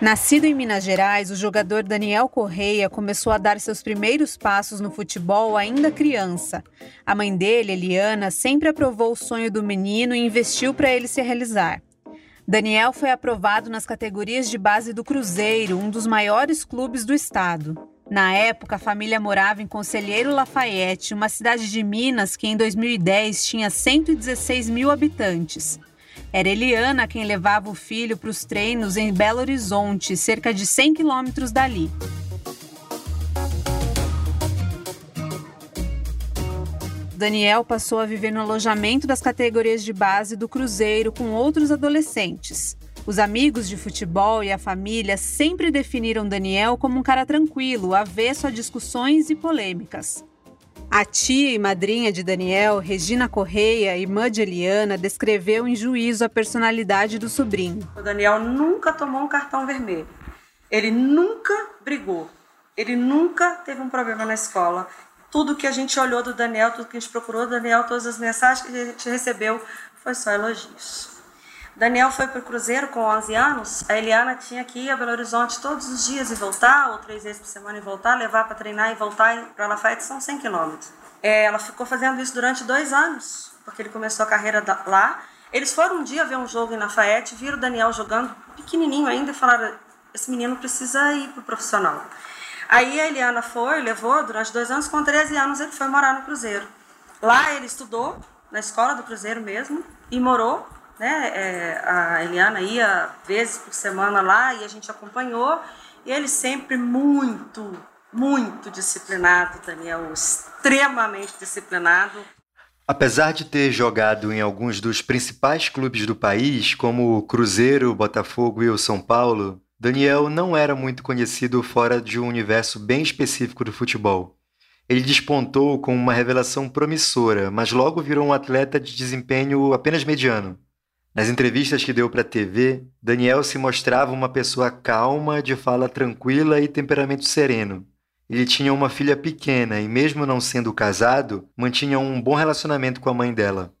Nascido em Minas Gerais, o jogador Daniel Correia começou a dar seus primeiros passos no futebol ainda criança. A mãe dele, Eliana, sempre aprovou o sonho do menino e investiu para ele se realizar. Daniel foi aprovado nas categorias de base do Cruzeiro, um dos maiores clubes do estado. Na época, a família morava em Conselheiro Lafayette, uma cidade de Minas que em 2010 tinha 116 mil habitantes. Era Eliana quem levava o filho para os treinos em Belo Horizonte, cerca de 100 quilômetros dali. Daniel passou a viver no alojamento das categorias de base do Cruzeiro com outros adolescentes. Os amigos de futebol e a família sempre definiram Daniel como um cara tranquilo, avesso a discussões e polêmicas. A tia e madrinha de Daniel, Regina Correia, irmã de Eliana, descreveu em juízo a personalidade do sobrinho. O Daniel nunca tomou um cartão vermelho. Ele nunca brigou. Ele nunca teve um problema na escola. Tudo que a gente olhou do Daniel, tudo que a gente procurou do Daniel, todas as mensagens que a gente recebeu, foi só elogios. Daniel foi para o Cruzeiro com 11 anos. A Eliana tinha que ir a Belo Horizonte todos os dias e voltar, ou três vezes por semana e voltar, levar para treinar e voltar para Lafayette são 100 quilômetros. É, ela ficou fazendo isso durante dois anos, porque ele começou a carreira lá. Eles foram um dia ver um jogo em Lafayette, viram o Daniel jogando pequenininho ainda e falaram: esse menino precisa ir para o profissional. Aí a Eliana foi, levou durante dois anos, com 13 anos ele foi morar no Cruzeiro. Lá ele estudou, na escola do Cruzeiro mesmo, e morou né? É, a Eliana ia vezes por semana lá e a gente acompanhou. E ele sempre muito, muito disciplinado, Daniel, extremamente disciplinado. Apesar de ter jogado em alguns dos principais clubes do país, como o Cruzeiro, Botafogo e o São Paulo, Daniel não era muito conhecido fora de um universo bem específico do futebol. Ele despontou com uma revelação promissora, mas logo virou um atleta de desempenho apenas mediano. Nas entrevistas que deu para a TV, Daniel se mostrava uma pessoa calma, de fala tranquila e temperamento sereno. Ele tinha uma filha pequena e, mesmo não sendo casado, mantinha um bom relacionamento com a mãe dela.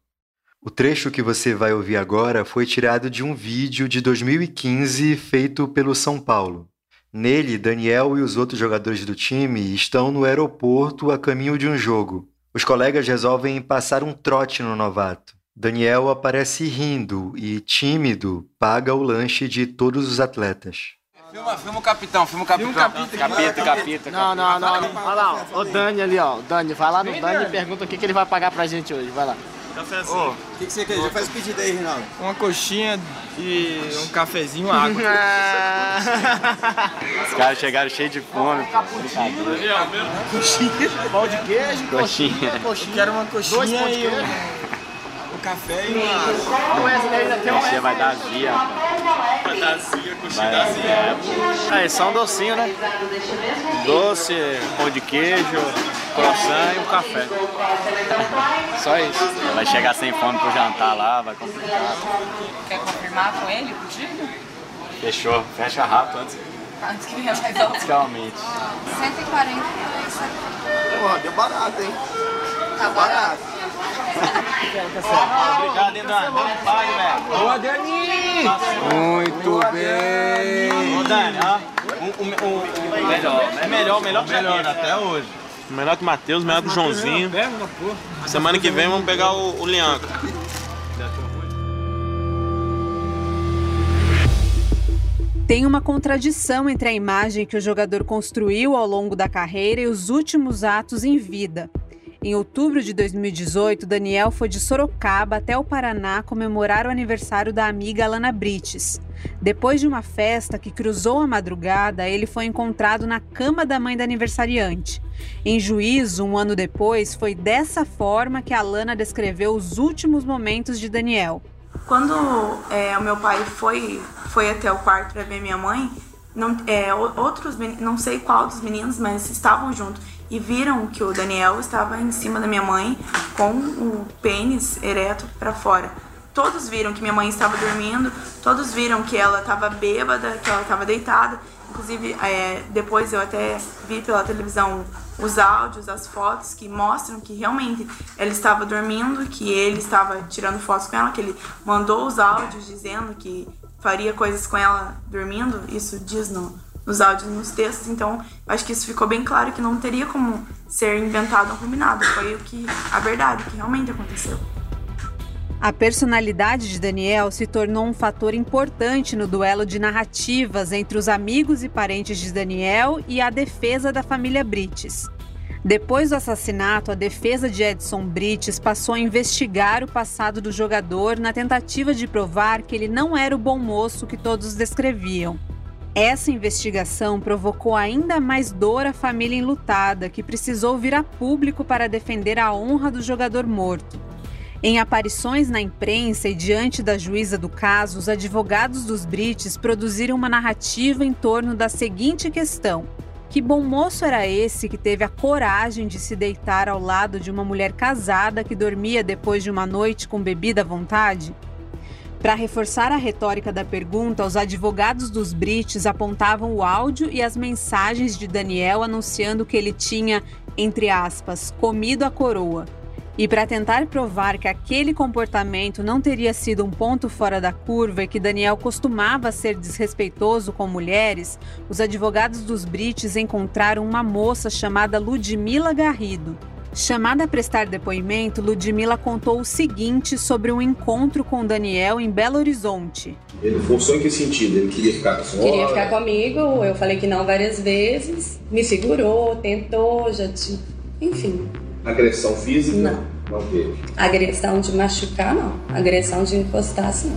O trecho que você vai ouvir agora foi tirado de um vídeo de 2015 feito pelo São Paulo. Nele, Daniel e os outros jogadores do time estão no aeroporto a caminho de um jogo. Os colegas resolvem passar um trote no novato. Daniel aparece rindo e, tímido, paga o lanche de todos os atletas. Filma, filma o capitão, filma o capitão. Filma capita, capita, capita. Não, não, não. Olha lá, ó, o Dani ali, ó. O Dani, vai lá no Dani e pergunta o que, que ele vai pagar pra gente hoje. Vai lá. Cafézinho. O que, que você quer? Já faz o pedido aí, Rinaldo. Uma coxinha e um cafezinho, água. Os caras chegaram cheios de fome. Coxinha. Pão de queijo, coxinha. coxinha. Quero uma coxinha Dois pão de queijo café e uma água. Coxinha vai dar zia, Vai dar zia, coxinha da zia. É, é só um docinho, né? Doce, pão de queijo, croissant e um café. Só isso. Vai chegar sem fome pro jantar lá, vai complicar. Quer confirmar com ele, contigo? Fechou, fecha rápido antes. Antes que venha mais alto. Realmente. 140 reais. Porra, deu barato, hein? Tá barato. Obrigado, hein, Dani. Velho. Boa, Dani! Muito Boa, bem. Ô, Dani, ó. O, o, o, melhor, é melhor, melhor que melhor até hoje. Melhor que o Matheus, melhor que o Joãozinho. Semana que vem vamos pegar o, o Lianca. Tem uma contradição entre a imagem que o jogador construiu ao longo da carreira e os últimos atos em vida. Em outubro de 2018, Daniel foi de Sorocaba até o Paraná comemorar o aniversário da amiga Alana Brites. Depois de uma festa que cruzou a madrugada, ele foi encontrado na cama da mãe da aniversariante. Em juízo, um ano depois, foi dessa forma que Alana descreveu os últimos momentos de Daniel. Quando é, o meu pai foi, foi até o quarto para ver minha mãe, não, é, outros, não sei qual dos meninos, mas estavam juntos e viram que o Daniel estava em cima da minha mãe com o pênis ereto para fora. Todos viram que minha mãe estava dormindo, todos viram que ela estava bêbada, que ela estava deitada. Inclusive, é, depois eu até vi pela televisão os áudios, as fotos que mostram que realmente ela estava dormindo, que ele estava tirando fotos com ela, que ele mandou os áudios dizendo que faria coisas com ela dormindo, isso diz no, nos áudios, nos textos, então acho que isso ficou bem claro que não teria como ser inventado ou combinado, foi o que a verdade, o que realmente aconteceu. A personalidade de Daniel se tornou um fator importante no duelo de narrativas entre os amigos e parentes de Daniel e a defesa da família Brites. Depois do assassinato, a defesa de Edson Brites passou a investigar o passado do jogador na tentativa de provar que ele não era o bom moço que todos descreviam. Essa investigação provocou ainda mais dor à família enlutada, que precisou vir a público para defender a honra do jogador morto. Em aparições na imprensa e diante da juíza do caso, os advogados dos Brites produziram uma narrativa em torno da seguinte questão: que bom moço era esse que teve a coragem de se deitar ao lado de uma mulher casada que dormia depois de uma noite com bebida à vontade? Para reforçar a retórica da pergunta, os advogados dos Brites apontavam o áudio e as mensagens de Daniel anunciando que ele tinha, entre aspas, comido a coroa e para tentar provar que aquele comportamento não teria sido um ponto fora da curva e que Daniel costumava ser desrespeitoso com mulheres, os advogados dos Brites encontraram uma moça chamada Ludmila Garrido. Chamada a prestar depoimento, Ludmila contou o seguinte sobre um encontro com Daniel em Belo Horizonte. Ele forçou em que sentido? Ele queria ficar com senhora? Queria ficar comigo, eu falei que não várias vezes, me segurou, tentou, já te... enfim. Agressão física? Não. Não teve. Agressão de machucar, não. Agressão de encostar, sim.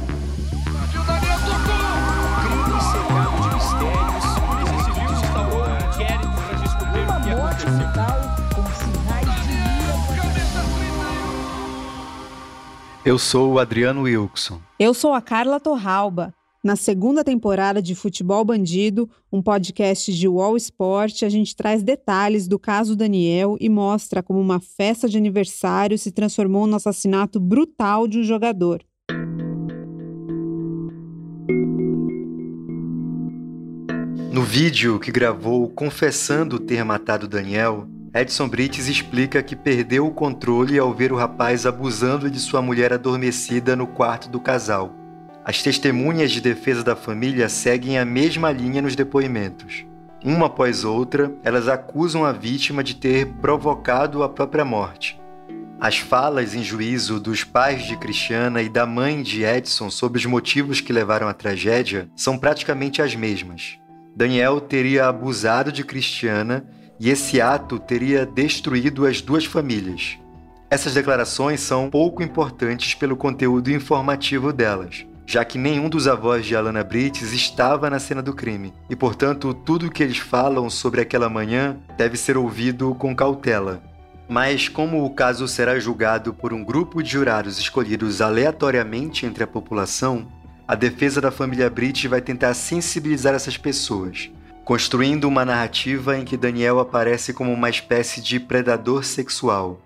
Eu sou o Adriano Wilson. Eu sou a Carla Torralba. Na segunda temporada de Futebol Bandido, um podcast de Wall Sport, a gente traz detalhes do caso Daniel e mostra como uma festa de aniversário se transformou no assassinato brutal de um jogador. No vídeo que gravou confessando ter matado Daniel, Edson Brites explica que perdeu o controle ao ver o rapaz abusando de sua mulher adormecida no quarto do casal. As testemunhas de defesa da família seguem a mesma linha nos depoimentos. Uma após outra, elas acusam a vítima de ter provocado a própria morte. As falas em juízo dos pais de Cristiana e da mãe de Edson sobre os motivos que levaram à tragédia são praticamente as mesmas. Daniel teria abusado de Cristiana e esse ato teria destruído as duas famílias. Essas declarações são pouco importantes pelo conteúdo informativo delas já que nenhum dos avós de Alana Brites estava na cena do crime, e portanto tudo o que eles falam sobre aquela manhã deve ser ouvido com cautela. Mas, como o caso será julgado por um grupo de jurados escolhidos aleatoriamente entre a população, a defesa da família Brites vai tentar sensibilizar essas pessoas, construindo uma narrativa em que Daniel aparece como uma espécie de predador sexual.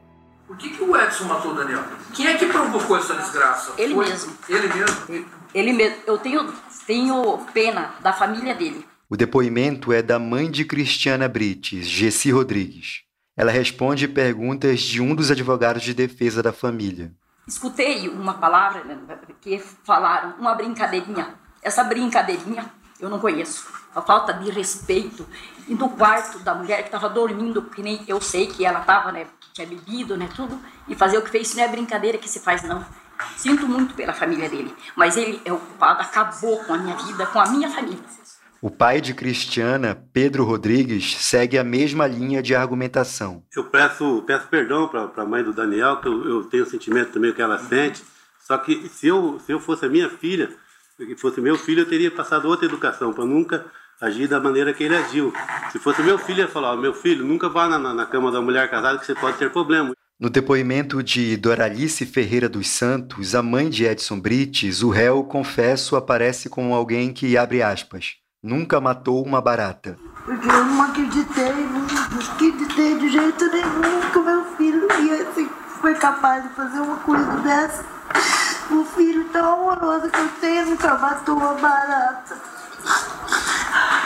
Por que, que o Edson matou o Daniel? Quem é que provocou essa desgraça? Ele Foi mesmo. Ele mesmo? Ele mesmo. Eu tenho, tenho pena da família dele. O depoimento é da mãe de Cristiana Brites, Gessi Rodrigues. Ela responde perguntas de um dos advogados de defesa da família. Escutei uma palavra né, que falaram, uma brincadeirinha. Essa brincadeirinha eu não conheço. A falta de respeito. E no quarto da mulher que estava dormindo, que nem eu sei que ela estava, né? Tinha bebido, né? Tudo. E fazer o que fez, isso não é brincadeira que se faz, não. Sinto muito pela família dele. Mas ele é o culpado, acabou com a minha vida, com a minha família. O pai de Cristiana, Pedro Rodrigues, segue a mesma linha de argumentação. Eu peço, peço perdão para a mãe do Daniel, que eu, eu tenho o sentimento também que ela sente. Só que se eu, se eu fosse a minha filha, se fosse meu filho, eu teria passado outra educação, para nunca agir da maneira que ele agiu. Se fosse meu filho, ia falar: meu filho, nunca vá na, na cama da mulher casada que você pode ter problema. No depoimento de Doralice Ferreira dos Santos, a mãe de Edson Brites, o réu, confesso, aparece como alguém que, abre aspas, nunca matou uma barata. Porque eu não acreditei, não acreditei de jeito nenhum que o meu filho ia assim, foi capaz de fazer uma coisa dessa. O filho tão amoroso que eu tenho nunca matou uma barata.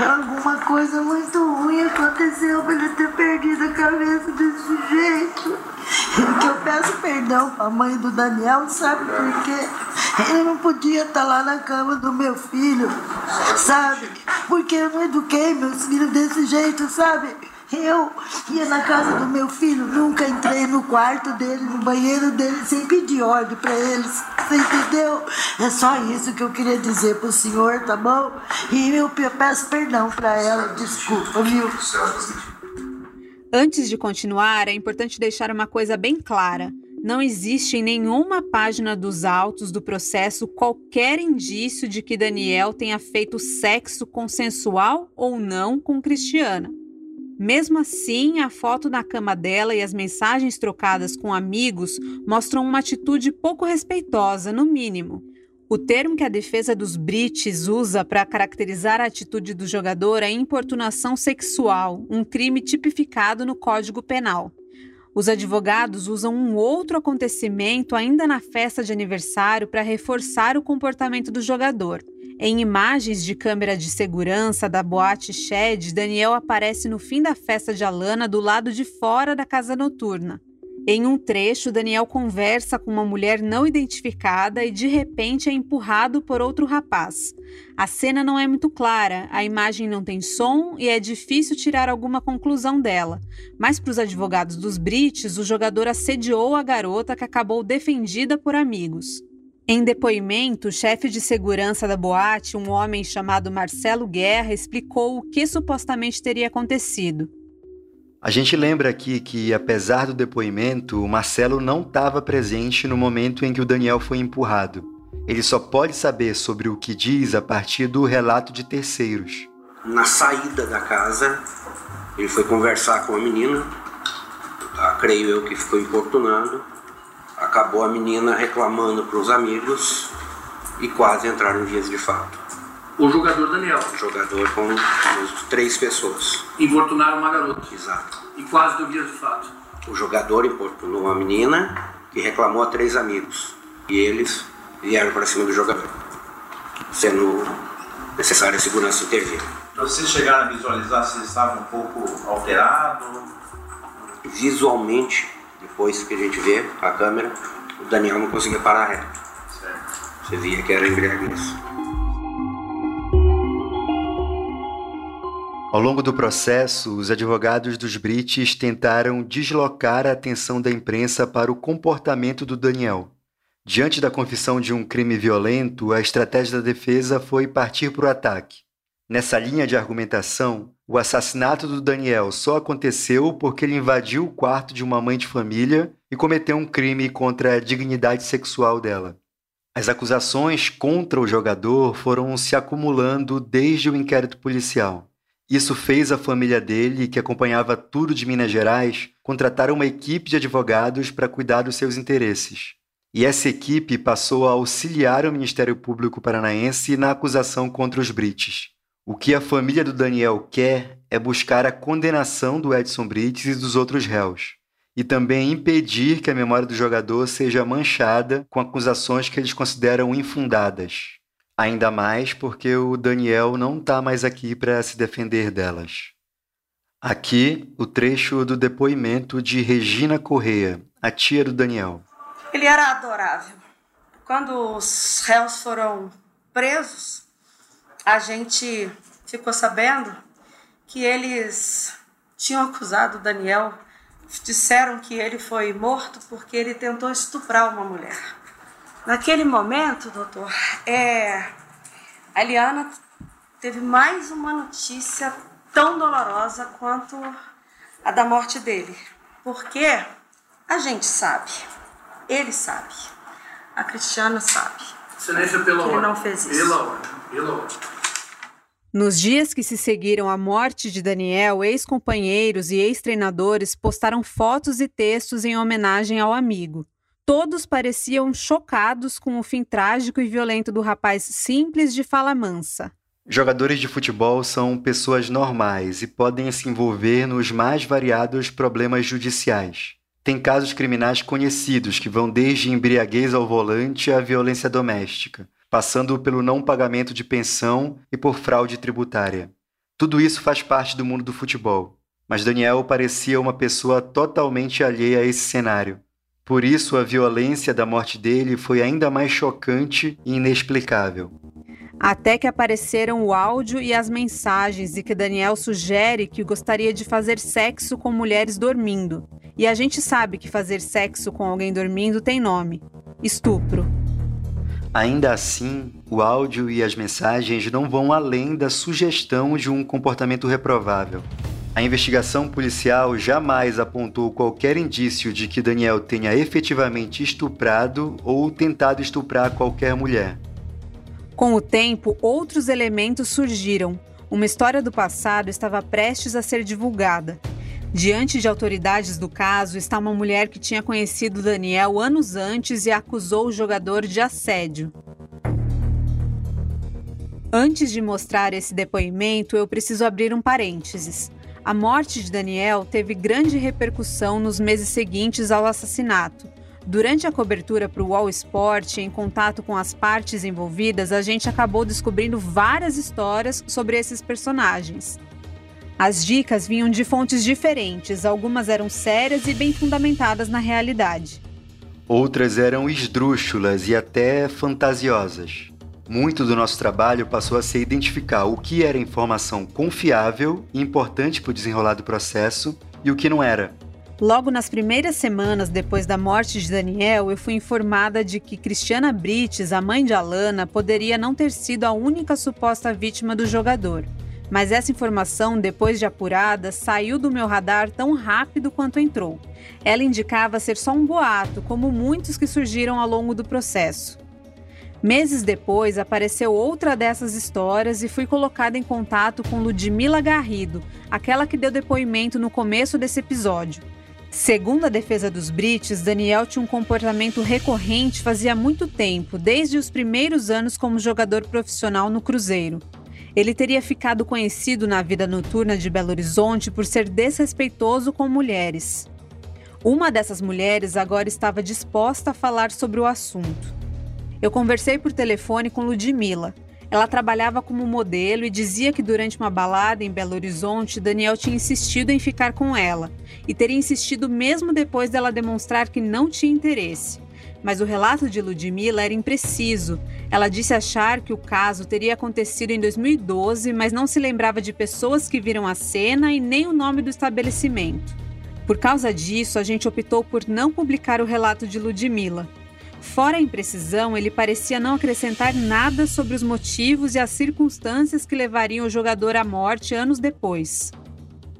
Alguma coisa muito ruim aconteceu pra ele ter perdido a cabeça desse jeito. Que eu peço perdão pra mãe do Daniel, sabe por quê? Ele não podia estar lá na cama do meu filho, sabe? Porque eu não eduquei meus filhos desse jeito, sabe? Eu ia na casa do meu filho, nunca entrei no quarto dele, no banheiro dele, sem pedir ordem para eles. Você entendeu? É só isso que eu queria dizer pro senhor, tá bom? E eu peço perdão para ela, desculpa, viu? Antes de continuar, é importante deixar uma coisa bem clara. Não existe em nenhuma página dos autos do processo qualquer indício de que Daniel tenha feito sexo consensual ou não com Cristiana. Mesmo assim, a foto na cama dela e as mensagens trocadas com amigos mostram uma atitude pouco respeitosa, no mínimo. O termo que a defesa dos Brits usa para caracterizar a atitude do jogador é importunação sexual, um crime tipificado no Código Penal. Os advogados usam um outro acontecimento ainda na festa de aniversário para reforçar o comportamento do jogador. Em imagens de câmera de segurança da boate Shed, Daniel aparece no fim da festa de Alana do lado de fora da casa noturna. Em um trecho, Daniel conversa com uma mulher não identificada e de repente é empurrado por outro rapaz. A cena não é muito clara, a imagem não tem som e é difícil tirar alguma conclusão dela. Mas para os advogados dos Brits, o jogador assediou a garota que acabou defendida por amigos. Em depoimento, o chefe de segurança da boate, um homem chamado Marcelo Guerra, explicou o que supostamente teria acontecido. A gente lembra aqui que, apesar do depoimento, o Marcelo não estava presente no momento em que o Daniel foi empurrado. Ele só pode saber sobre o que diz a partir do relato de terceiros. Na saída da casa, ele foi conversar com a menina, tá? creio eu que ficou importunado, acabou a menina reclamando para os amigos e quase entraram em dias de fato. O jogador Daniel. O jogador com três pessoas. Importunaram uma garota. Exato. E quase deu de fato. O jogador importunou uma menina que reclamou a três amigos. E eles vieram para cima do jogador, sendo necessária a segurança intervir. Vocês chegaram a visualizar se estava um pouco alterado? Visualmente, depois que a gente vê a câmera, o Daniel não conseguia parar reto. Certo. Você via que era embriaguez. Ao longo do processo, os advogados dos Brits tentaram deslocar a atenção da imprensa para o comportamento do Daniel. Diante da confissão de um crime violento, a estratégia da defesa foi partir para o ataque. Nessa linha de argumentação, o assassinato do Daniel só aconteceu porque ele invadiu o quarto de uma mãe de família e cometeu um crime contra a dignidade sexual dela. As acusações contra o jogador foram se acumulando desde o inquérito policial. Isso fez a família dele, que acompanhava tudo de Minas Gerais, contratar uma equipe de advogados para cuidar dos seus interesses. E essa equipe passou a auxiliar o Ministério Público Paranaense na acusação contra os Brites. O que a família do Daniel quer é buscar a condenação do Edson Brites e dos outros réus, e também impedir que a memória do jogador seja manchada com acusações que eles consideram infundadas. Ainda mais porque o Daniel não está mais aqui para se defender delas. Aqui, o trecho do depoimento de Regina Correia, a tia do Daniel. Ele era adorável. Quando os réus foram presos, a gente ficou sabendo que eles tinham acusado Daniel, disseram que ele foi morto porque ele tentou estuprar uma mulher. Naquele momento, doutor, é, a Eliana teve mais uma notícia tão dolorosa quanto a da morte dele. Porque a gente sabe, ele sabe, a Cristiana sabe. Excelência, pela ordem. ele não fez isso. Pela ordem. Pela ordem. Nos dias que se seguiram à morte de Daniel, ex-companheiros e ex-treinadores postaram fotos e textos em homenagem ao amigo. Todos pareciam chocados com o fim trágico e violento do rapaz simples de fala mansa. Jogadores de futebol são pessoas normais e podem se envolver nos mais variados problemas judiciais. Tem casos criminais conhecidos que vão desde embriaguez ao volante à violência doméstica, passando pelo não pagamento de pensão e por fraude tributária. Tudo isso faz parte do mundo do futebol, mas Daniel parecia uma pessoa totalmente alheia a esse cenário. Por isso, a violência da morte dele foi ainda mais chocante e inexplicável. Até que apareceram o áudio e as mensagens e que Daniel sugere que gostaria de fazer sexo com mulheres dormindo. E a gente sabe que fazer sexo com alguém dormindo tem nome: estupro. Ainda assim, o áudio e as mensagens não vão além da sugestão de um comportamento reprovável. A investigação policial jamais apontou qualquer indício de que Daniel tenha efetivamente estuprado ou tentado estuprar qualquer mulher. Com o tempo, outros elementos surgiram. Uma história do passado estava prestes a ser divulgada. Diante de autoridades do caso está uma mulher que tinha conhecido Daniel anos antes e acusou o jogador de assédio. Antes de mostrar esse depoimento, eu preciso abrir um parênteses. A morte de Daniel teve grande repercussão nos meses seguintes ao assassinato. Durante a cobertura para o Wall Sport, em contato com as partes envolvidas, a gente acabou descobrindo várias histórias sobre esses personagens. As dicas vinham de fontes diferentes, algumas eram sérias e bem fundamentadas na realidade. Outras eram esdrúxulas e até fantasiosas. Muito do nosso trabalho passou a ser identificar o que era informação confiável e importante para o desenrolar do processo e o que não era. Logo nas primeiras semanas depois da morte de Daniel, eu fui informada de que Cristiana Brites, a mãe de Alana, poderia não ter sido a única suposta vítima do jogador. Mas essa informação, depois de apurada, saiu do meu radar tão rápido quanto entrou. Ela indicava ser só um boato, como muitos que surgiram ao longo do processo. Meses depois, apareceu outra dessas histórias e fui colocada em contato com Ludmila Garrido, aquela que deu depoimento no começo desse episódio. Segundo a defesa dos Brites, Daniel tinha um comportamento recorrente fazia muito tempo, desde os primeiros anos como jogador profissional no Cruzeiro. Ele teria ficado conhecido na vida noturna de Belo Horizonte por ser desrespeitoso com mulheres. Uma dessas mulheres agora estava disposta a falar sobre o assunto. Eu conversei por telefone com Ludmilla. Ela trabalhava como modelo e dizia que durante uma balada em Belo Horizonte, Daniel tinha insistido em ficar com ela e teria insistido mesmo depois dela demonstrar que não tinha interesse. Mas o relato de Ludmilla era impreciso. Ela disse achar que o caso teria acontecido em 2012, mas não se lembrava de pessoas que viram a cena e nem o nome do estabelecimento. Por causa disso, a gente optou por não publicar o relato de Ludmilla. Fora a imprecisão, ele parecia não acrescentar nada sobre os motivos e as circunstâncias que levariam o jogador à morte anos depois.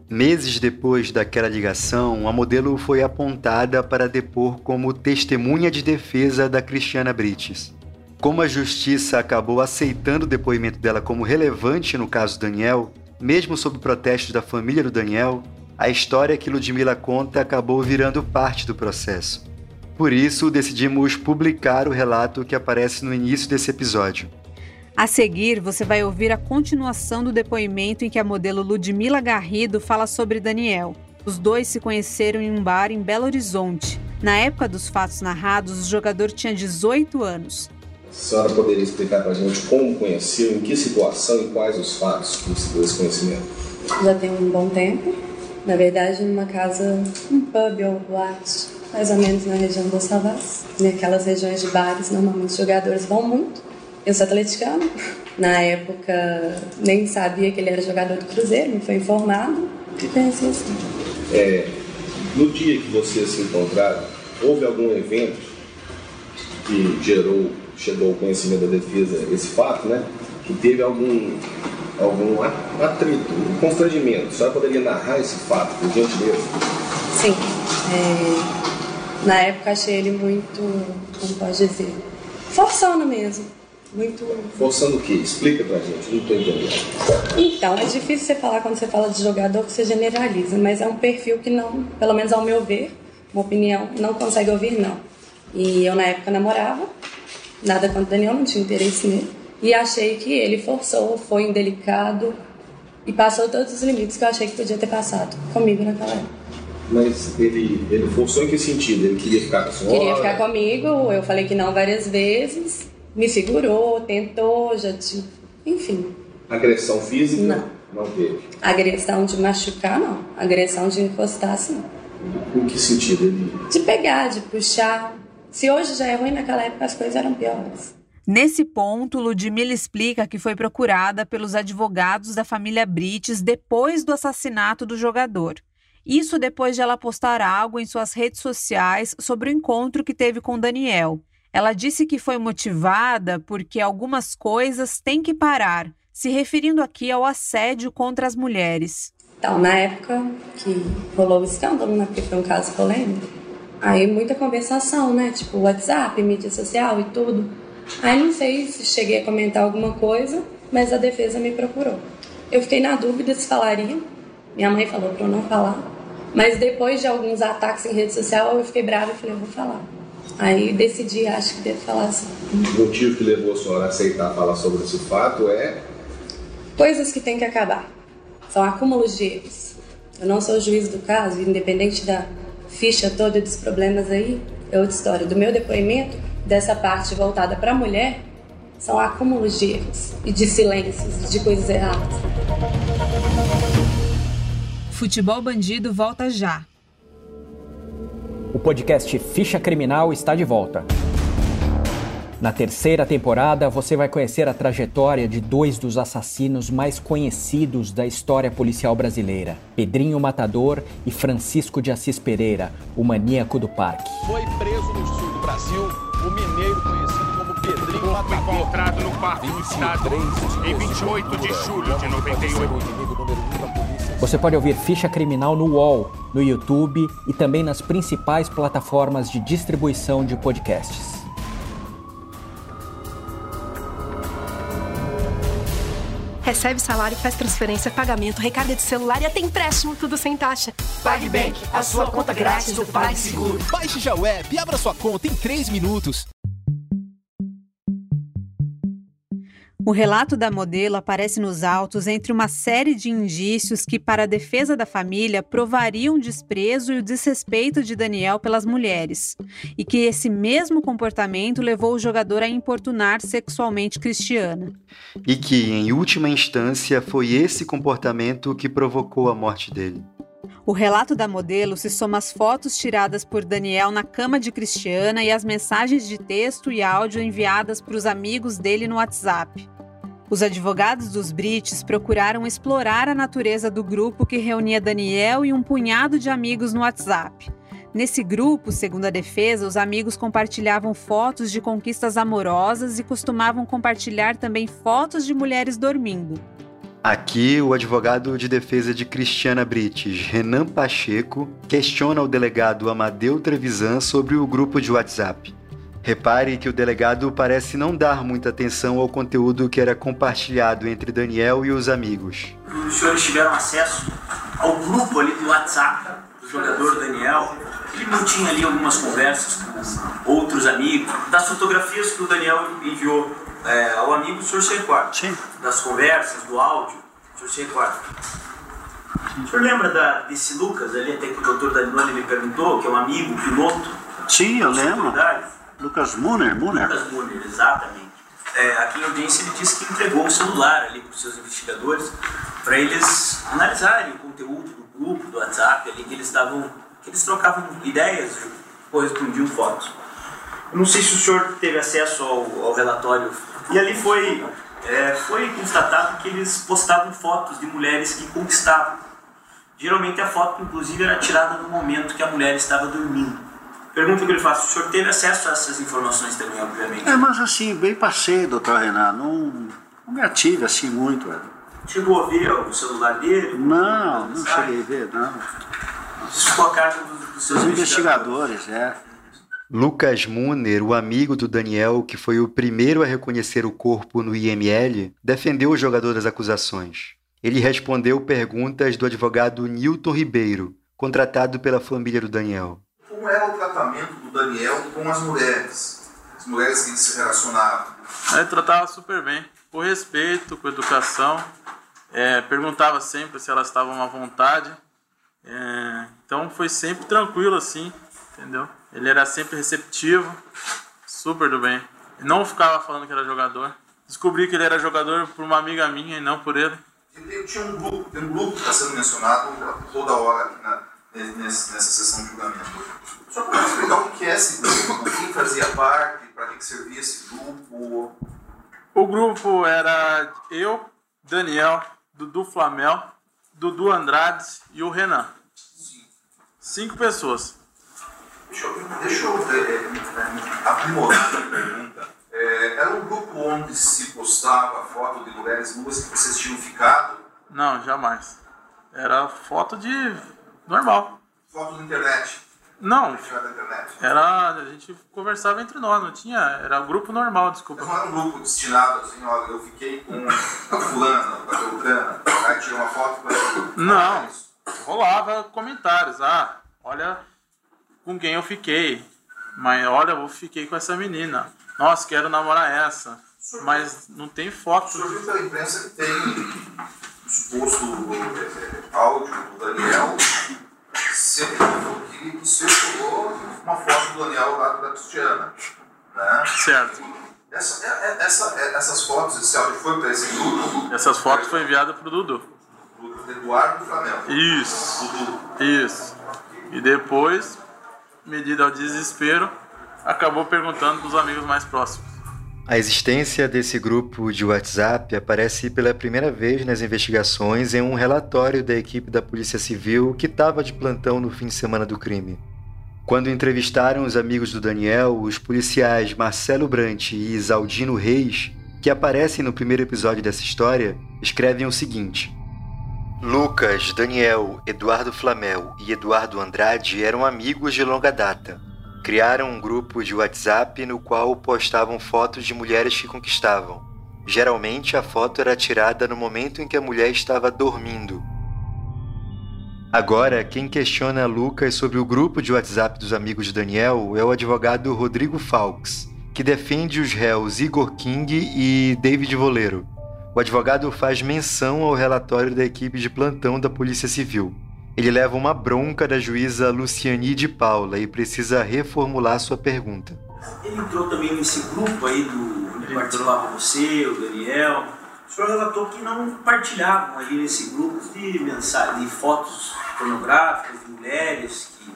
Meses depois daquela ligação, a modelo foi apontada para depor como testemunha de defesa da Cristiana Brites. Como a justiça acabou aceitando o depoimento dela como relevante no caso Daniel, mesmo sob protestos da família do Daniel, a história que Ludmilla conta acabou virando parte do processo. Por isso, decidimos publicar o relato que aparece no início desse episódio. A seguir, você vai ouvir a continuação do depoimento em que a modelo Ludmila Garrido fala sobre Daniel. Os dois se conheceram em um bar em Belo Horizonte. Na época dos fatos narrados, o jogador tinha 18 anos. A senhora poderia explicar para a gente como conheceu, em que situação e quais os fatos que se deu esse conhecimento? Já tem um bom tempo. Na verdade, numa casa, um pub ou boate mais ou menos na região do Savas. Naquelas regiões de bares, normalmente os jogadores vão muito. Eu sou atleticano. Na época, nem sabia que ele era jogador do Cruzeiro, me foi informado e pensei assim. É, no dia que vocês se encontraram, houve algum evento que gerou, chegou ao conhecimento da defesa esse fato, né? Que teve algum, algum atrito, um constrangimento. A senhora poderia narrar esse fato, por gentileza? Sim. É na época achei ele muito, como pode dizer, forçando mesmo. Muito. Forçando o quê? Explica pra gente, não tô entendendo. Então, é difícil você falar quando você fala de jogador que você generaliza, mas é um perfil que não, pelo menos ao meu ver, uma opinião, não consegue ouvir não. E eu na época namorava, nada contra o Daniel, não tinha interesse nele. E achei que ele forçou, foi indelicado e passou todos os limites que eu achei que podia ter passado comigo naquela época. Mas ele, ele forçou em que sentido? Ele queria ficar com a senhora? Queria ficar comigo, eu falei que não várias vezes. Me segurou, tentou, já te... Enfim. Agressão física? Não. Não teve? Agressão de machucar, não. Agressão de encostar, sim. Em que sentido? Ele... De pegar, de puxar. Se hoje já é ruim, naquela época as coisas eram piores. Nesse ponto, Ludmilla explica que foi procurada pelos advogados da família Brites depois do assassinato do jogador. Isso depois de ela postar algo em suas redes sociais sobre o encontro que teve com Daniel. Ela disse que foi motivada porque algumas coisas têm que parar, se referindo aqui ao assédio contra as mulheres. Então, na época que rolou o escândalo, né, porque foi um caso polêmico, aí muita conversação, né, tipo WhatsApp, mídia social e tudo. Aí não sei se cheguei a comentar alguma coisa, mas a defesa me procurou. Eu fiquei na dúvida se falaria. Minha mãe falou para eu não falar. Mas depois de alguns ataques em rede social, eu fiquei brava e falei, eu vou falar. Aí decidi, acho que devo falar assim. O motivo que levou a senhora a aceitar falar sobre esse fato é? Coisas que têm que acabar. São acúmulos de erros. Eu não sou juiz do caso, independente da ficha toda dos problemas aí, é outra história. Do meu depoimento, dessa parte voltada para a mulher, são acúmulos de erros e de silêncios, de coisas erradas. Futebol Bandido volta já. O podcast Ficha Criminal está de volta. Na terceira temporada, você vai conhecer a trajetória de dois dos assassinos mais conhecidos da história policial brasileira: Pedrinho Matador e Francisco de Assis Pereira, o maníaco do parque. Foi preso no sul do Brasil o mineiro conhecido como Pedrinho Matador. encontrado no parque do estado em 28 de julho de 98. Você pode ouvir Ficha Criminal no UOL, no YouTube e também nas principais plataformas de distribuição de podcasts. Recebe salário, faz transferência, pagamento, recarga de celular e até empréstimo, tudo sem taxa. PagBank, a sua conta grátis do PagSeguro. Baixe já o app e abra sua conta em 3 minutos. O relato da modelo aparece nos autos entre uma série de indícios que, para a defesa da família, provariam o desprezo e o desrespeito de Daniel pelas mulheres, e que esse mesmo comportamento levou o jogador a importunar sexualmente Cristiana. E que, em última instância, foi esse comportamento que provocou a morte dele. O relato da modelo se soma às fotos tiradas por Daniel na cama de Cristiana e às mensagens de texto e áudio enviadas para os amigos dele no WhatsApp. Os advogados dos Brites procuraram explorar a natureza do grupo que reunia Daniel e um punhado de amigos no WhatsApp. Nesse grupo, segundo a defesa, os amigos compartilhavam fotos de conquistas amorosas e costumavam compartilhar também fotos de mulheres dormindo. Aqui, o advogado de defesa de Cristiana Brites, Renan Pacheco, questiona o delegado Amadeu Trevisan sobre o grupo de WhatsApp. Repare que o delegado parece não dar muita atenção ao conteúdo que era compartilhado entre Daniel e os amigos. Os senhores tiveram acesso ao grupo ali do WhatsApp do jogador Daniel. Ele mantinha ali algumas conversas com outros amigos, das fotografias que o Daniel enviou é, ao amigo, o senhor se recorda? Sim. Das conversas, do áudio, o senhor se recorda? O senhor lembra da, desse Lucas ali, até que o doutor Daniloni me perguntou, que é um amigo, piloto? Sim, eu lembro. Lucas Muner, Muner. Lucas Muner, exatamente. É, aqui em audiência ele disse que entregou o celular ali para os seus investigadores para eles analisarem o conteúdo do grupo, do WhatsApp ali, que eles estavam, que eles trocavam ideias, correspondiam fotos. Eu não sei se o senhor teve acesso ao, ao relatório e ali foi é, foi constatado que eles postavam fotos de mulheres que conquistavam. Geralmente a foto, inclusive, era tirada no momento que a mulher estava dormindo. Pergunta que eu lhe faço, o senhor teve acesso a essas informações também, obviamente? É, mas assim, bem passei, doutor Renan, não, não me ative assim muito. Velho. Chegou a ver o celular dele? Não, não cheguei a ver, não. Isso ficou a cargo dos seus Os investigadores, é. Lucas Muner, o amigo do Daniel, que foi o primeiro a reconhecer o corpo no IML, defendeu o jogador das acusações. Ele respondeu perguntas do advogado Nilton Ribeiro, contratado pela família do Daniel. Como era o tratamento do Daniel com as mulheres? As mulheres que se relacionavam? Ele tratava super bem, com respeito, com educação. É, perguntava sempre se elas estavam à vontade. É, então foi sempre tranquilo assim, entendeu? Ele era sempre receptivo, super do bem. Não ficava falando que era jogador. Descobri que ele era jogador por uma amiga minha e não por ele. Ele tinha um grupo, tem um grupo que está sendo mencionado toda hora aqui na, nessa sessão de julgamento. Só para explicar o que é esse grupo, quem fazia parte, para que servia esse grupo? O grupo era eu, Daniel, Dudu Flamel, Dudu Andrade e o Renan. Cinco pessoas. Deixa eu, deixa eu é, é, aprimorar a pergunta. É, era um grupo onde se postava foto de mulheres nuas que vocês tinham ficado? Não, jamais. Era foto de normal. Foto da internet? Não. Era. A gente conversava entre nós, não tinha. Era um grupo normal, desculpa. Não era um grupo destinado assim, olha, eu fiquei com a fulana, com a Beltrana, aí tirei uma foto para. Não. Rolava comentários. Ah, olha com quem eu fiquei. Mas olha, eu fiquei com essa menina. Nossa, quero namorar essa. Mas não tem foto. O senhor viu pela imprensa que tem suposto é, áudio do Daniel sempre que circulou uma foto do Daniel lá da Cristiana. Né? Certo. Essa, é, é, essa, essas fotos, esse áudio foi para esse Dudu? Essas fotos foi enviadas para o Dudu. Do Eduardo Flamengo. Isso. Dudu. Isso. E depois, medida ao desespero, acabou perguntando para os amigos mais próximos. A existência desse grupo de WhatsApp aparece pela primeira vez nas investigações em um relatório da equipe da Polícia Civil que estava de plantão no fim de semana do crime. Quando entrevistaram os amigos do Daniel, os policiais Marcelo Brant e Isaldino Reis, que aparecem no primeiro episódio dessa história, escrevem o seguinte: Lucas, Daniel, Eduardo Flamel e Eduardo Andrade eram amigos de longa data Criaram um grupo de WhatsApp no qual postavam fotos de mulheres que conquistavam. Geralmente a foto era tirada no momento em que a mulher estava dormindo. Agora, quem questiona Lucas sobre o grupo de WhatsApp dos amigos de Daniel é o advogado Rodrigo Falks, que defende os réus Igor King e David Voleiro. O advogado faz menção ao relatório da equipe de plantão da Polícia Civil. Ele leva uma bronca da juíza Luciani de Paula e precisa reformular sua pergunta. Ele entrou também nesse grupo aí do onde participava você, o Daniel. O senhor relatou que não partilhavam ali nesse grupo de mensagens, de fotos pornográficas de mulheres que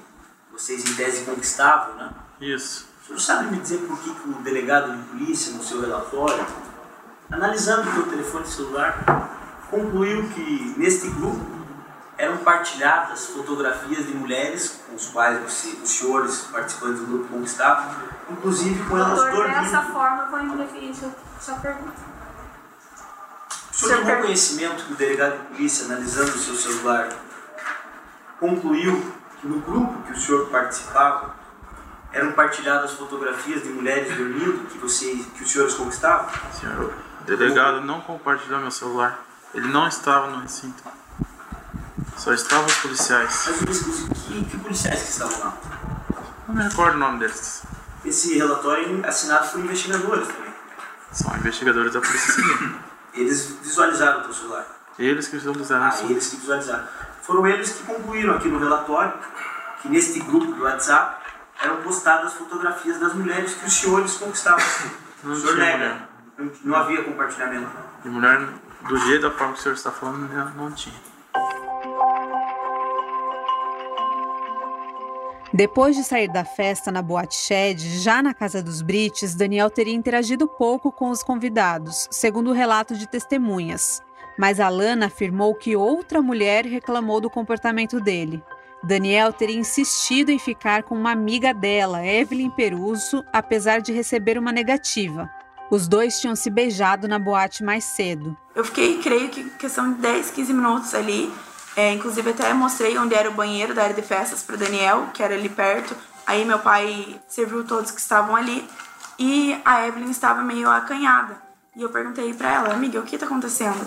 vocês em tese conquistavam, né? Isso. O senhor sabe me dizer por que, que o delegado de polícia, no seu relatório, analisando o seu telefone celular, concluiu que neste grupo eram partilhadas fotografias de mulheres com os quais você, os senhores participantes do grupo conquistavam, inclusive com elas dormindo. Dessa forma, eu vou a sua pergunta. O senhor tomou conhecimento que o delegado de polícia, analisando o seu celular, concluiu que no grupo que o senhor participava eram partilhadas fotografias de mulheres dormindo que, vocês, que os senhores conquistavam? Senhor, o delegado não compartilhou meu celular. Ele não estava no recinto. Só estavam os policiais. Mas que, que policiais que estavam lá? Não me recordo o nome deles. Esse relatório é assinado por investigadores também. São investigadores da Polícia Civil. Eles visualizaram o teu celular? Eles que visualizaram ah, eles que visualizaram. Foram eles que concluíram aqui no relatório que neste grupo do WhatsApp eram postadas fotografias das mulheres que os senhores conquistavam. Não o senhor nega. Não, não havia compartilhamento. De mulher, do jeito da forma que o senhor está falando, não tinha. Depois de sair da festa na Boate Shed, já na casa dos Brites, Daniel teria interagido pouco com os convidados, segundo o relato de testemunhas. Mas Alana afirmou que outra mulher reclamou do comportamento dele. Daniel teria insistido em ficar com uma amiga dela, Evelyn Peruso, apesar de receber uma negativa. Os dois tinham se beijado na boate mais cedo. Eu fiquei, creio que questão de 10, 15 minutos ali, é, inclusive até mostrei onde era o banheiro da área de festas para Daniel, que era ali perto. Aí meu pai serviu todos que estavam ali e a Evelyn estava meio acanhada. E eu perguntei para ela, amiga, o que está acontecendo?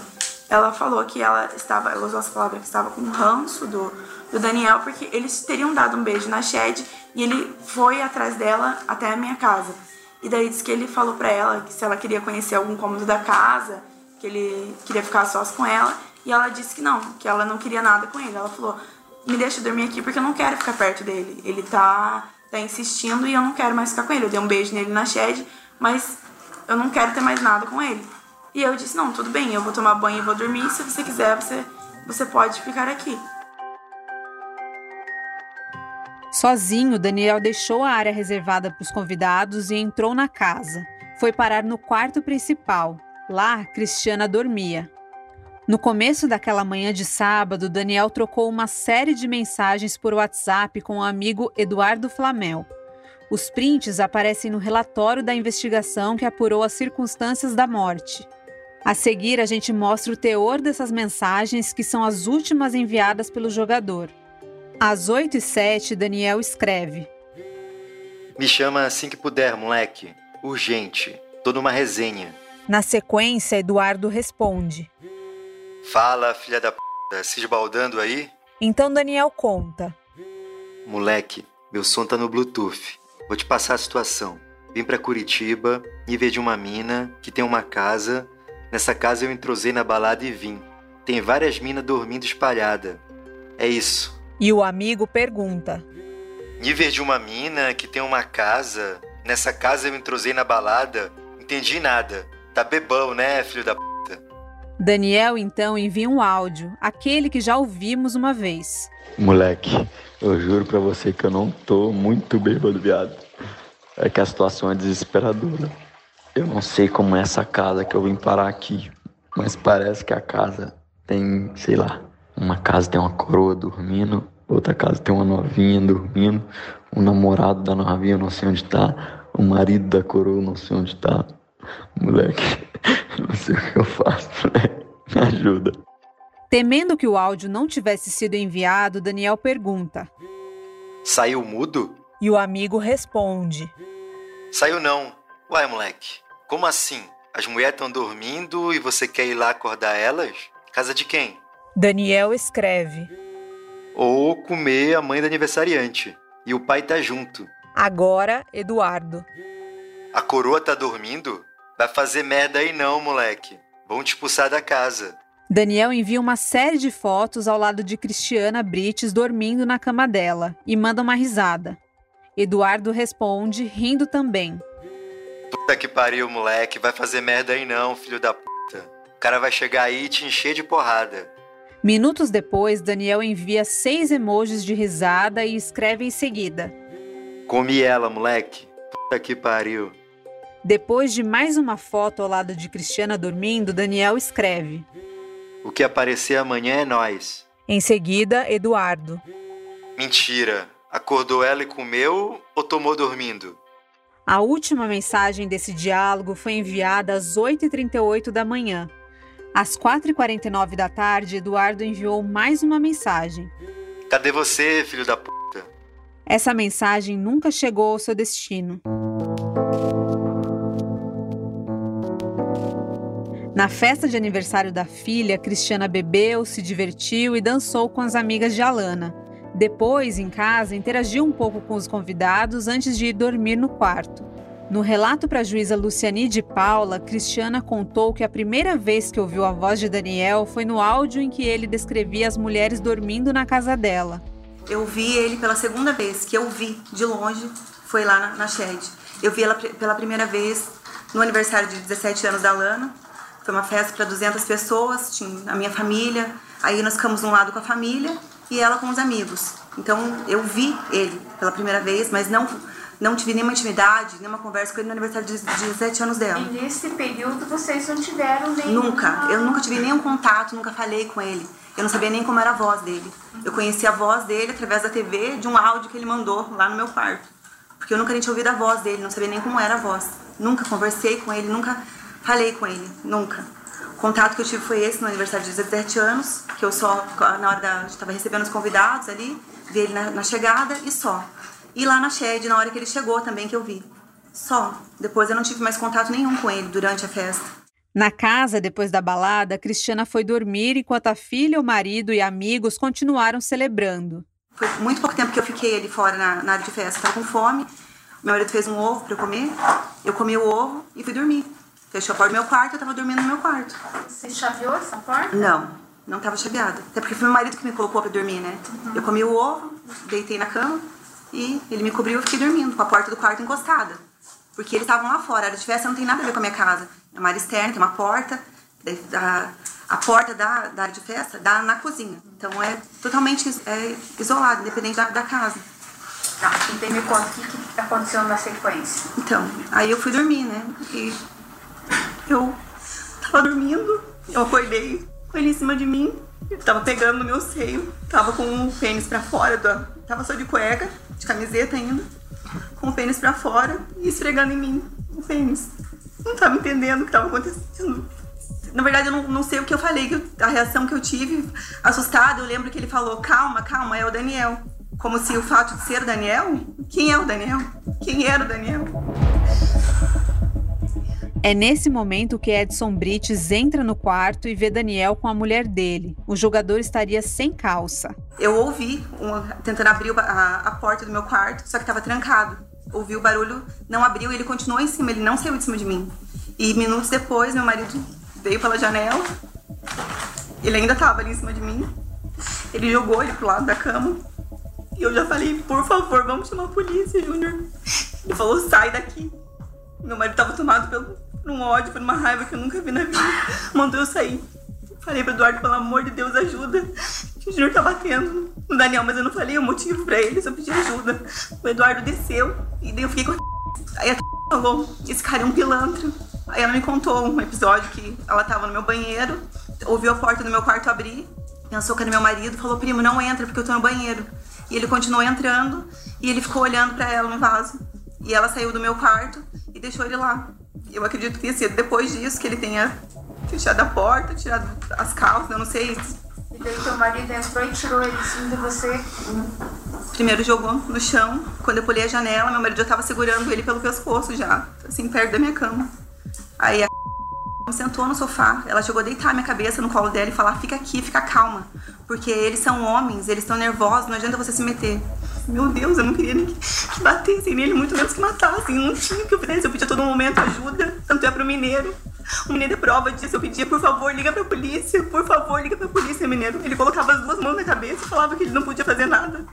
Ela falou que ela estava, ela usou as palavras que estava com ranço do, do Daniel, porque eles teriam dado um beijo na Shed e ele foi atrás dela até a minha casa. E daí disse que ele falou para ela que se ela queria conhecer algum cômodo da casa, que ele queria ficar sós com ela. E ela disse que não, que ela não queria nada com ele. Ela falou: me deixa dormir aqui porque eu não quero ficar perto dele. Ele tá, tá insistindo e eu não quero mais ficar com ele. Eu dei um beijo nele na shed, mas eu não quero ter mais nada com ele. E eu disse: não, tudo bem, eu vou tomar banho e vou dormir. Se você quiser, você, você pode ficar aqui. Sozinho, Daniel deixou a área reservada para os convidados e entrou na casa. Foi parar no quarto principal. Lá, Cristiana dormia. No começo daquela manhã de sábado, Daniel trocou uma série de mensagens por WhatsApp com o amigo Eduardo Flamel. Os prints aparecem no relatório da investigação que apurou as circunstâncias da morte. A seguir, a gente mostra o teor dessas mensagens, que são as últimas enviadas pelo jogador. Às 8 e 07 Daniel escreve: Me chama assim que puder, moleque. Urgente. Tô numa resenha. Na sequência, Eduardo responde: Fala, filha da p, se esbaldando aí? Então Daniel conta: Moleque, meu som tá no Bluetooth. Vou te passar a situação. Vim pra Curitiba e vejo uma mina que tem uma casa. Nessa casa eu entrosei na balada e vim. Tem várias minas dormindo espalhada. É isso. E o amigo pergunta: Nível de uma mina que tem uma casa. Nessa casa eu entrosei na balada. Entendi nada. Tá bebão, né, filho da p. Daniel então envia um áudio, aquele que já ouvimos uma vez. Moleque, eu juro pra você que eu não tô muito bêbado, viado. É que a situação é desesperadora. Eu não sei como é essa casa que eu vim parar aqui, mas parece que a casa tem, sei lá, uma casa tem uma coroa dormindo, outra casa tem uma novinha dormindo, o namorado da novinha não sei onde tá, o marido da coroa não sei onde tá. Moleque, não sei o que eu faço, moleque. Me ajuda. Temendo que o áudio não tivesse sido enviado, Daniel pergunta: Saiu mudo? E o amigo responde: Saiu não. Uai, moleque, como assim? As mulheres estão dormindo e você quer ir lá acordar elas? Casa de quem? Daniel escreve: Ou comer a mãe do aniversariante. E o pai tá junto. Agora, Eduardo. A coroa tá dormindo? Vai fazer merda aí não, moleque. Vão te expulsar da casa. Daniel envia uma série de fotos ao lado de Cristiana Brites dormindo na cama dela e manda uma risada. Eduardo responde, rindo também. Puta que pariu, moleque. Vai fazer merda aí não, filho da puta. O cara vai chegar aí e te encher de porrada. Minutos depois, Daniel envia seis emojis de risada e escreve em seguida: Comi ela, moleque. Puta que pariu. Depois de mais uma foto ao lado de Cristiana dormindo, Daniel escreve: O que aparecer amanhã é nós. Em seguida, Eduardo. Mentira. Acordou ela e comeu ou tomou dormindo? A última mensagem desse diálogo foi enviada às 8h38 da manhã. Às 4h49 da tarde, Eduardo enviou mais uma mensagem. Cadê você, filho da puta? Essa mensagem nunca chegou ao seu destino. Na festa de aniversário da filha, Cristiana bebeu, se divertiu e dançou com as amigas de Alana. Depois, em casa, interagiu um pouco com os convidados antes de ir dormir no quarto. No relato para a juíza Luciane de Paula, Cristiana contou que a primeira vez que ouviu a voz de Daniel foi no áudio em que ele descrevia as mulheres dormindo na casa dela. Eu vi ele pela segunda vez, que eu vi de longe, foi lá na, na Shed. Eu vi ela pela primeira vez no aniversário de 17 anos da Alana, foi uma festa para 200 pessoas, tinha a minha família. Aí nós ficamos um lado com a família e ela com os amigos. Então eu vi ele pela primeira vez, mas não não tive nenhuma intimidade, nenhuma conversa com ele no aniversário de 17 anos dela. E nesse período vocês não tiveram nem Nunca. Eu nunca tive nenhum contato, nunca falei com ele. Eu não sabia nem como era a voz dele. Eu conheci a voz dele através da TV, de um áudio que ele mandou lá no meu quarto. Porque eu nunca nem tinha ouvido a voz dele, não sabia nem como era a voz. Nunca conversei com ele, nunca falei com ele, nunca. O contato que eu tive foi esse no aniversário de 17 anos, que eu só, na hora da. estava recebendo os convidados ali, vi ele na, na, chegada e só. E lá na Shed, na hora que ele chegou também, que eu vi. Só. Depois eu não tive mais contato nenhum com ele durante a festa. Na casa, depois da balada, Cristiana foi dormir enquanto a filha, o marido e amigos continuaram celebrando. Foi muito pouco tempo que eu fiquei ali fora na, na área de festa. Estava com fome. Meu marido fez um ovo para eu comer. Eu comi o ovo e fui dormir. Fechou a porta do meu quarto, eu tava dormindo no meu quarto. Você chaveou essa porta? Não, não tava chaveada. Até porque foi meu marido que me colocou pra dormir, né? Uhum. Eu comi o ovo, deitei na cama e ele me cobriu e fiquei dormindo, com a porta do quarto encostada. Porque eles estavam lá fora, a área de festa não tem nada a ver com a minha casa. É uma área externa, tem uma porta, a, a porta da, da área de festa dá na cozinha. Então é totalmente é, isolado, independente da, da casa. Tá, então me conta o que, que aconteceu na sequência. Então, aí eu fui dormir, né? E eu tava dormindo, eu acordei com ele em cima de mim, ele tava pegando no meu seio, tava com o pênis pra fora, do, tava só de cueca, de camiseta ainda, com o pênis pra fora e esfregando em mim o pênis. Não tava entendendo o que tava acontecendo. Na verdade, eu não, não sei o que eu falei, a reação que eu tive, assustada, eu lembro que ele falou, calma, calma, é o Daniel. Como se o fato de ser o Daniel, quem é o Daniel? Quem era o Daniel? É nesse momento que Edson Brites entra no quarto e vê Daniel com a mulher dele. O jogador estaria sem calça. Eu ouvi um, tentando abrir a, a, porta do meu quarto, só que estava trancado. Ouvi o barulho, não abriu, ele continuou em cima, ele não saiu de cima de mim. E minutos depois, meu marido veio pela janela, ele ainda estava ali em cima de mim. Ele jogou ele pro lado da cama. E eu já falei, por favor, vamos chamar a polícia, Júnior. Ele falou, sai daqui. Meu marido estava tomado pelo, por um ódio, por uma raiva que eu nunca vi na vida. Mandou eu sair. Falei pro Eduardo, pelo amor de Deus, ajuda. O Júnior tá batendo no Daniel, mas eu não falei o motivo pra ele, só pedi ajuda. O Eduardo desceu e daí eu fiquei com a Aí a falou, esse cara é um pilantra. Aí ela me contou um episódio que ela tava no meu banheiro, ouviu a porta do meu quarto abrir, pensou que era meu marido, falou, primo, não entra porque eu tô no banheiro. E ele continuou entrando e ele ficou olhando para ela no vaso. E ela saiu do meu quarto e deixou ele lá. Eu acredito que tenha sido depois disso que ele tenha fechado a porta, tirado as calças, eu não sei. E daí teu marido entrou e tirou ele assim de você? Primeiro jogou no chão. Quando eu pulei a janela, meu marido já tava segurando ele pelo pescoço já, assim, perto da minha cama. Aí a sentou no sofá, ela chegou a deitar a minha cabeça no colo dela e falar: fica aqui, fica calma. Porque eles são homens, eles estão nervosos, não adianta você se meter. Meu Deus, eu não queria nem que batessem nele, muito menos que matassem. Não tinha o que eu fizesse, eu pedia a todo momento ajuda, tanto é pro mineiro. O mineiro é prova disso, eu pedia, por favor, liga pra polícia, por favor, liga pra polícia, mineiro. Ele colocava as duas mãos na cabeça e falava que ele não podia fazer nada.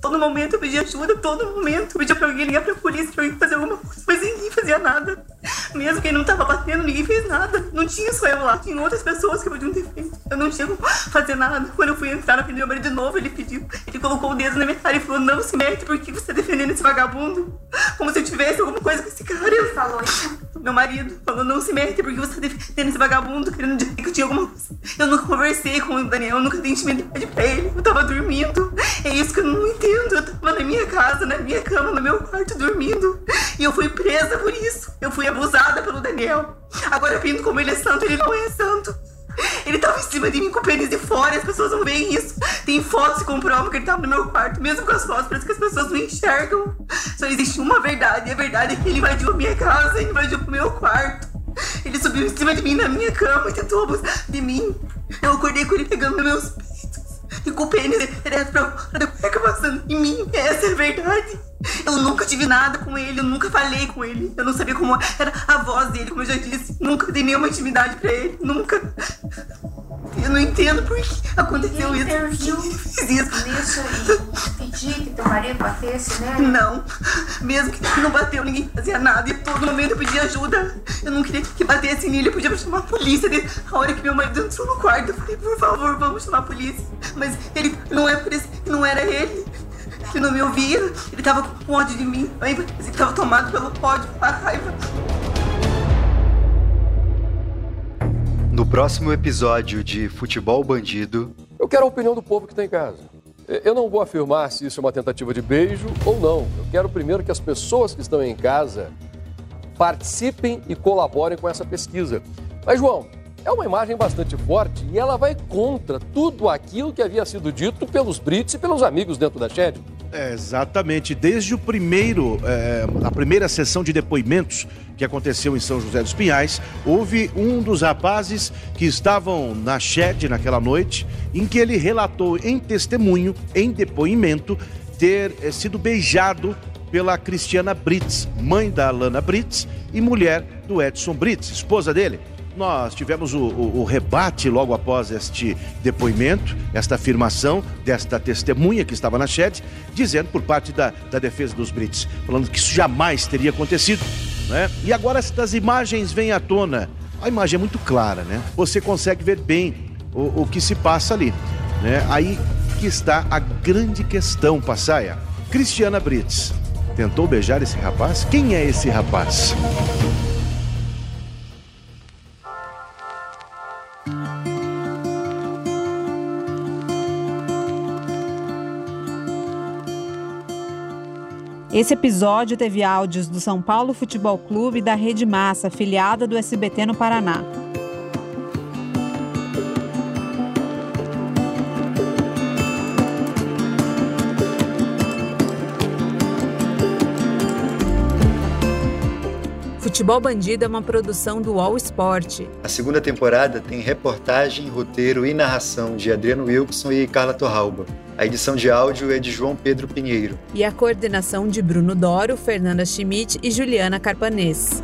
Todo momento eu pedia ajuda, todo momento eu pedia pra alguém ligar pra polícia, pra alguém fazer alguma coisa, mas ninguém fazia nada. Mesmo quem não tava batendo, ninguém fez nada. Não tinha só eu lá, tinha outras pessoas que podiam ter feito. Eu não tinha como fazer nada. Quando eu fui entrar na frente meu de novo, ele pediu, ele colocou o dedo na minha cara e falou: Não se mete, porque você tá defendendo esse vagabundo? Como se eu tivesse alguma coisa com esse cara. Ele falou isso. Meu marido falou: Não se mete, porque você tá defendendo esse vagabundo, querendo dizer que eu tinha alguma coisa. Eu nunca conversei com o Daniel, eu nunca dei intimidade pra ele. Eu tava dormindo. É isso que eu não entendo. Eu tava na minha casa, na minha cama, no meu quarto, dormindo. E eu fui presa por isso. Eu fui abusada pelo Daniel. Agora, vindo como ele é santo, ele não é santo. Ele tava em cima de mim com o pênis de fora, as pessoas não veem isso. Tem fotos que comprovam que ele tava no meu quarto, mesmo com as fotos, parece que as pessoas não enxergam. Só existe uma verdade, e a verdade é que ele invadiu a minha casa, ele invadiu pro meu quarto. Ele subiu em cima de mim na minha cama e tentou abusar de mim. Eu acordei com ele pegando meus peitos e com o pênis direto pra, pra cueca passando em mim. Essa é a verdade. Eu nunca tive nada com ele, eu nunca falei com ele. Eu não sabia como era a voz dele, como eu já disse. Nunca dei nenhuma intimidade pra ele, nunca. Eu não entendo por que aconteceu Ele isso. interviu Fiz isso. nisso pedir que teu marido batesse nele? Não. Mesmo que não bateu, ninguém fazia nada. E todo momento eu pedia ajuda. Eu não queria que batesse nele. Eu podia chamar a polícia. A hora que meu marido entrou no quarto, eu falei, por favor, vamos chamar a polícia. Mas ele não é por isso, não era ele. Ele não me ouvia. Ele tava com ódio de mim. Ele tava tomado pelo ódio, pela raiva. No próximo episódio de Futebol Bandido, Eu quero a opinião do povo que está em casa. Eu não vou afirmar se isso é uma tentativa de beijo ou não. Eu quero primeiro que as pessoas que estão em casa participem e colaborem com essa pesquisa. Mas, João, é uma imagem bastante forte e ela vai contra tudo aquilo que havia sido dito pelos Brits e pelos amigos dentro da Shed. É, exatamente. Desde o primeiro, é, a primeira sessão de depoimentos que aconteceu em São José dos Pinhais, houve um dos rapazes que estavam na shed naquela noite, em que ele relatou em testemunho, em depoimento, ter eh, sido beijado pela Cristiana Brits, mãe da Alana Brits e mulher do Edson Brits, esposa dele. Nós tivemos o, o- o rebate logo após este depoimento, esta afirmação desta testemunha que estava na chat, dizendo por parte da, da defesa dos Brits, falando que isso jamais teria acontecido. Né? E agora estas imagens vêm à tona. A imagem é muito clara, né? Você consegue ver bem o, o que se passa ali. Né? Aí que está a grande questão, Passaia. Cristiana Brits. Tentou beijar esse rapaz? Quem é esse rapaz? Esse episódio teve áudios do São Paulo Futebol Clube e da Rede Massa, filiada do SBT no Paraná. Futebol Bandido é uma produção do All Sport. A segunda temporada tem reportagem, roteiro e narração de Adriano Wilson e Carla Torralba. A edição de áudio é de João Pedro Pinheiro. E a coordenação de Bruno Doro, Fernanda Schmidt e Juliana Carpanês.